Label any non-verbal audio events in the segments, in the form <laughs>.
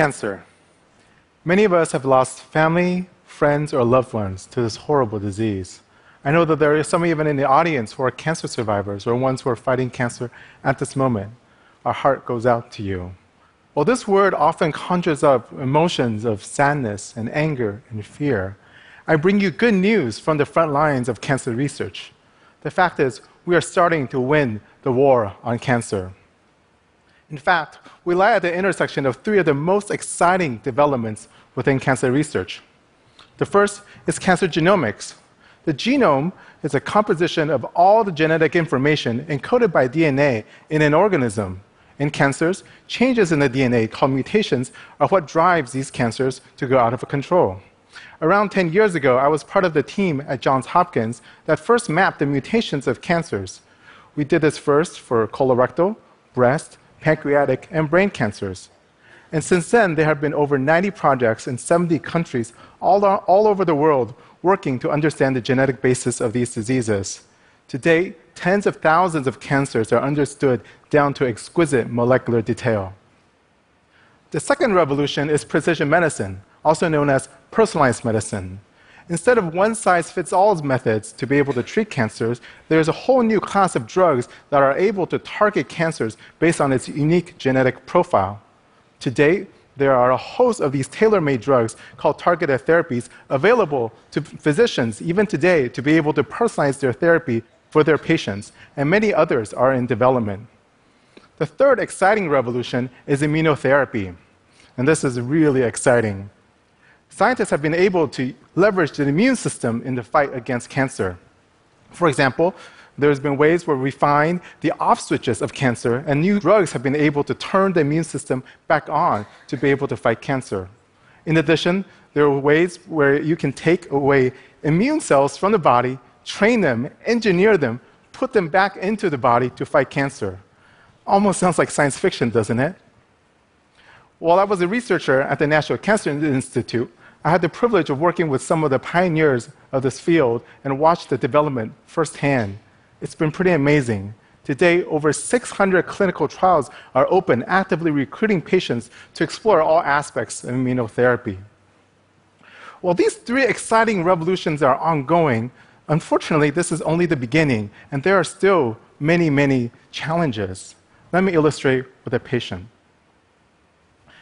Cancer. Many of us have lost family, friends, or loved ones to this horrible disease. I know that there are some even in the audience who are cancer survivors or ones who are fighting cancer at this moment. Our heart goes out to you. Well, this word often conjures up emotions of sadness and anger and fear. I bring you good news from the front lines of cancer research. The fact is, we are starting to win the war on cancer. In fact, we lie at the intersection of three of the most exciting developments within cancer research. The first is cancer genomics. The genome is a composition of all the genetic information encoded by DNA in an organism. In cancers, changes in the DNA called mutations are what drives these cancers to go out of control. Around 10 years ago, I was part of the team at Johns Hopkins that first mapped the mutations of cancers. We did this first for colorectal, breast, pancreatic, and brain cancers. And since then, there have been over 90 projects in 70 countries all, all over the world working to understand the genetic basis of these diseases. To date, tens of thousands of cancers are understood down to exquisite molecular detail. The second revolution is precision medicine, also known as personalized medicine. Instead of one size fits all methods to be able to treat cancers, there's a whole new class of drugs that are able to target cancers based on its unique genetic profile. To date, there are a host of these tailor made drugs called targeted therapies available to physicians, even today, to be able to personalize their therapy for their patients, and many others are in development. The third exciting revolution is immunotherapy, and this is really exciting scientists have been able to leverage the immune system in the fight against cancer. For example, there's been ways where we find the off switches of cancer, and new drugs have been able to turn the immune system back on to be able to fight cancer. In addition, there are ways where you can take away immune cells from the body, train them, engineer them, put them back into the body to fight cancer. Almost sounds like science fiction, doesn't it? While I was a researcher at the National Cancer Institute, I had the privilege of working with some of the pioneers of this field and watched the development firsthand. It's been pretty amazing. Today, over 600 clinical trials are open, actively recruiting patients to explore all aspects of immunotherapy. While these three exciting revolutions are ongoing, unfortunately, this is only the beginning, and there are still many, many challenges. Let me illustrate with a patient.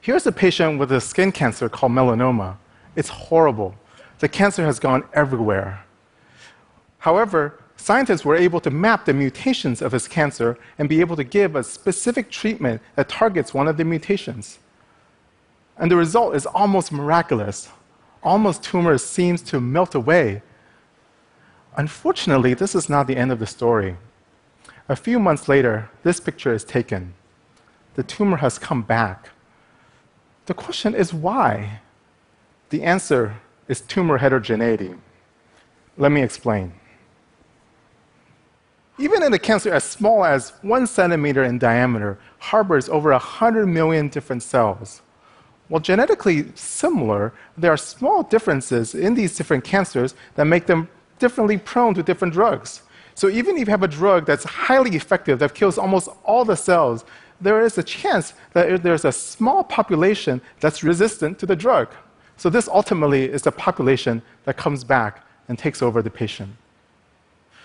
Here's a patient with a skin cancer called melanoma. It's horrible. The cancer has gone everywhere. However, scientists were able to map the mutations of his cancer and be able to give a specific treatment that targets one of the mutations. And the result is almost miraculous. Almost tumor seems to melt away. Unfortunately, this is not the end of the story. A few months later, this picture is taken. The tumor has come back. The question is why? The answer is tumor heterogeneity. Let me explain. Even in a cancer as small as one centimeter in diameter, harbors over 100 million different cells. While genetically similar, there are small differences in these different cancers that make them differently prone to different drugs. So even if you have a drug that's highly effective, that kills almost all the cells, there is a chance that there's a small population that's resistant to the drug. So, this ultimately is the population that comes back and takes over the patient.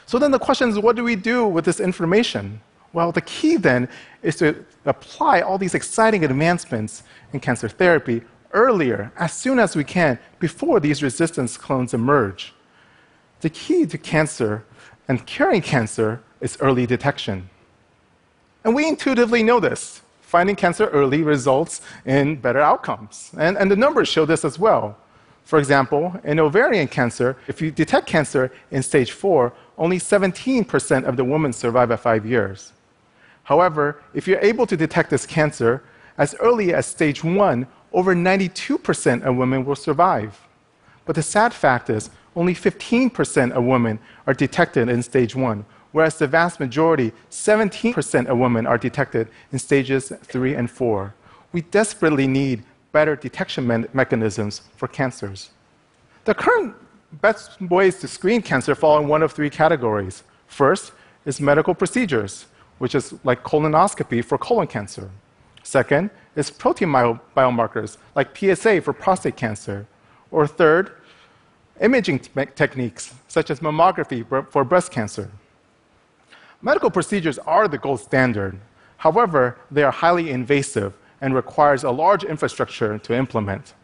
So, then the question is what do we do with this information? Well, the key then is to apply all these exciting advancements in cancer therapy earlier, as soon as we can, before these resistance clones emerge. The key to cancer and curing cancer is early detection. And we intuitively know this finding cancer early results in better outcomes. And, and the numbers show this as well. For example, in ovarian cancer, if you detect cancer in stage four, only 17% of the women survive at five years. However, if you're able to detect this cancer as early as stage one, over 92% of women will survive. But the sad fact is, only 15% of women are detected in stage one, whereas the vast majority, 17% of women, are detected in stages three and four. We desperately need better detection me- mechanisms for cancers. The current best ways to screen cancer fall in one of three categories. First is medical procedures, which is like colonoscopy for colon cancer. Second is protein biomarkers like PSA for prostate cancer. Or third, imaging techniques such as mammography for breast cancer. Medical procedures are the gold standard. However, they are highly invasive and requires a large infrastructure to implement.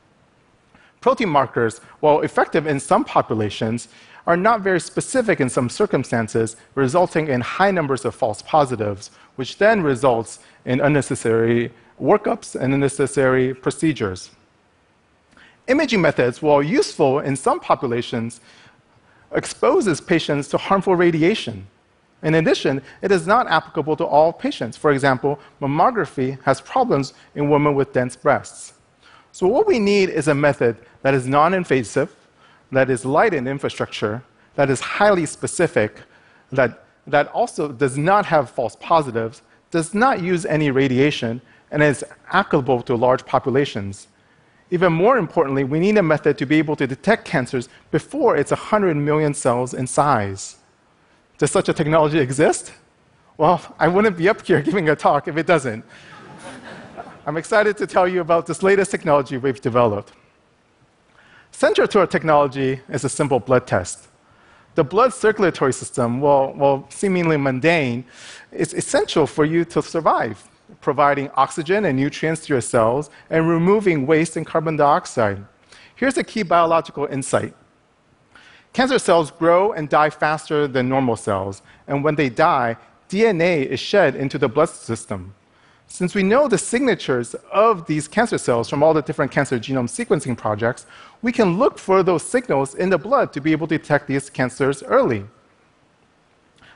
Protein markers, while effective in some populations, are not very specific in some circumstances, resulting in high numbers of false positives, which then results in unnecessary workups and unnecessary procedures. Imaging methods, while useful in some populations, exposes patients to harmful radiation. In addition, it is not applicable to all patients. For example, mammography has problems in women with dense breasts. So, what we need is a method that is non invasive, that is light in infrastructure, that is highly specific, that, that also does not have false positives, does not use any radiation, and is applicable to large populations. Even more importantly, we need a method to be able to detect cancers before it's 100 million cells in size. Does such a technology exist? Well, I wouldn't be up here <laughs> giving a talk if it doesn't. I'm excited to tell you about this latest technology we've developed. Central to our technology is a simple blood test. The blood circulatory system, while, while seemingly mundane, is essential for you to survive, providing oxygen and nutrients to your cells and removing waste and carbon dioxide. Here's a key biological insight Cancer cells grow and die faster than normal cells, and when they die, DNA is shed into the blood system. Since we know the signatures of these cancer cells from all the different cancer genome sequencing projects, we can look for those signals in the blood to be able to detect these cancers early.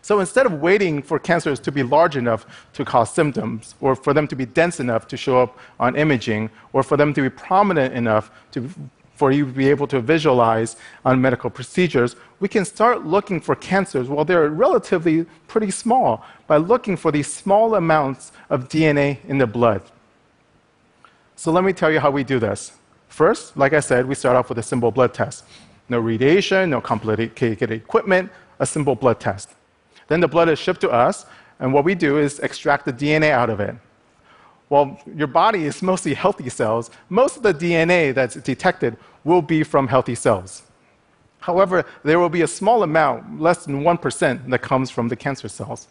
So instead of waiting for cancers to be large enough to cause symptoms, or for them to be dense enough to show up on imaging, or for them to be prominent enough to for you to be able to visualize on medical procedures, we can start looking for cancers while they're relatively pretty small by looking for these small amounts of DNA in the blood. So let me tell you how we do this. First, like I said, we start off with a simple blood test. No radiation, no complicated equipment, a simple blood test. Then the blood is shipped to us, and what we do is extract the DNA out of it while your body is mostly healthy cells, most of the DNA that's detected will be from healthy cells. However, there will be a small amount, less than 1%, that comes from the cancer cells.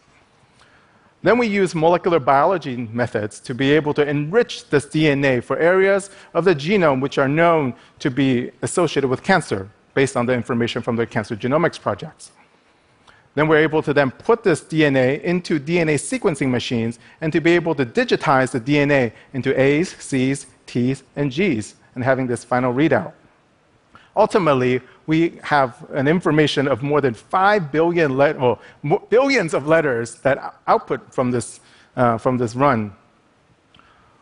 Then we use molecular biology methods to be able to enrich this DNA for areas of the genome which are known to be associated with cancer based on the information from the cancer genomics projects. Then we're able to then put this DNA into DNA sequencing machines and to be able to digitize the DNA into A's, C's, T's, and G's, and having this final readout. Ultimately, we have an information of more than 5 billion let- well, billions of letters that output from this, uh, from this run.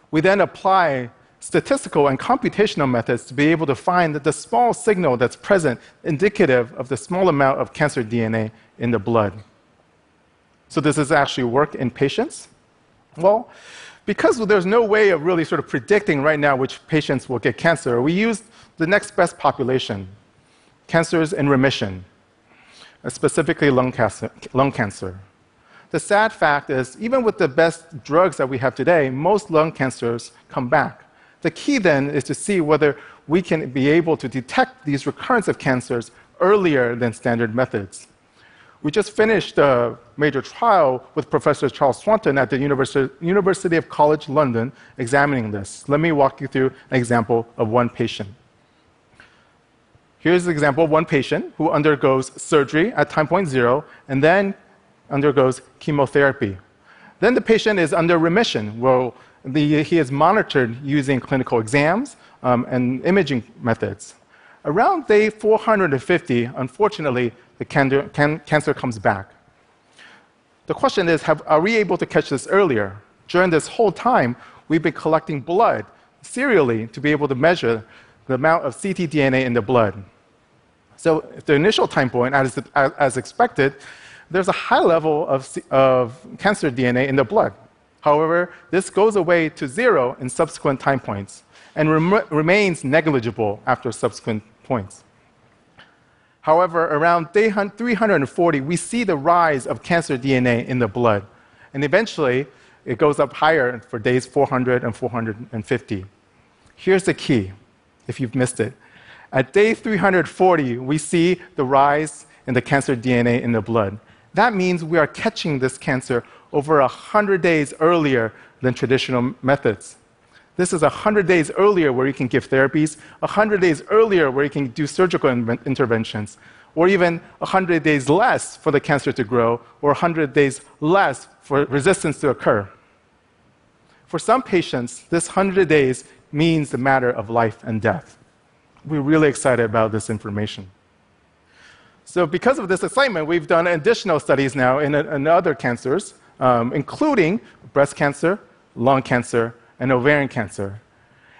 We then apply statistical and computational methods to be able to find the small signal that's present indicative of the small amount of cancer DNA in the blood. So, does this actually work in patients? Well, because there's no way of really sort of predicting right now which patients will get cancer, we use the next best population cancers in remission, uh, specifically lung cancer, lung cancer. The sad fact is, even with the best drugs that we have today, most lung cancers come back. The key then is to see whether we can be able to detect these recurrence of cancers earlier than standard methods. We just finished a major trial with Professor Charles Swanton at the University of College London examining this. Let me walk you through an example of one patient. Here's an example of one patient who undergoes surgery at time point zero and then undergoes chemotherapy. Then the patient is under remission, where the, he is monitored using clinical exams um, and imaging methods. Around day 450, unfortunately, the can- can- cancer comes back. The question is have, are we able to catch this earlier? During this whole time, we've been collecting blood serially to be able to measure the amount of ctDNA in the blood. So, at the initial time point, as, as expected, there's a high level of, of cancer DNA in the blood. However, this goes away to zero in subsequent time points and rem- remains negligible after subsequent points. However, around day 340, we see the rise of cancer DNA in the blood. And eventually, it goes up higher for days 400 and 450. Here's the key, if you've missed it. At day 340, we see the rise in the cancer DNA in the blood. That means we are catching this cancer over 100 days earlier than traditional methods. This is 100 days earlier where you can give therapies, 100 days earlier where you can do surgical in- interventions, or even 100 days less for the cancer to grow, or 100 days less for resistance to occur. For some patients, this 100 days means the matter of life and death. We're really excited about this information. So, because of this excitement, we've done additional studies now in, in other cancers, um, including breast cancer, lung cancer, and ovarian cancer.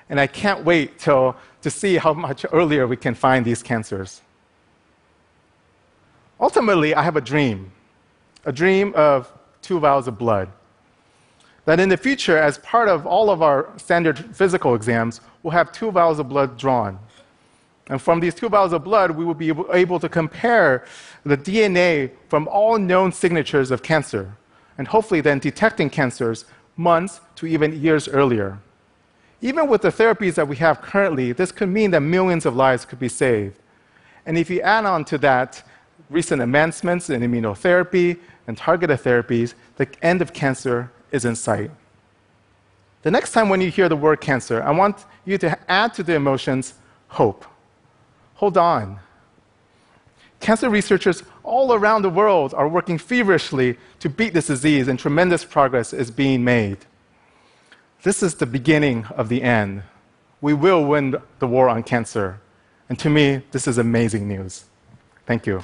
And I can't wait till, to see how much <laughs> earlier we can find these cancers. Ultimately, I have a dream a dream of two vials of blood. That in the future, as part of all of our standard physical exams, we'll have two vials of blood drawn. And from these two vials of blood, we will be able to compare the DNA from all known signatures of cancer, and hopefully then detecting cancers months to even years earlier. Even with the therapies that we have currently, this could mean that millions of lives could be saved. And if you add on to that recent advancements in immunotherapy and targeted therapies, the end of cancer is in sight. The next time when you hear the word cancer, I want you to add to the emotions hope. Hold on. Cancer researchers all around the world are working feverishly to beat this disease, and tremendous progress is being made. This is the beginning of the end. We will win the war on cancer. And to me, this is amazing news. Thank you.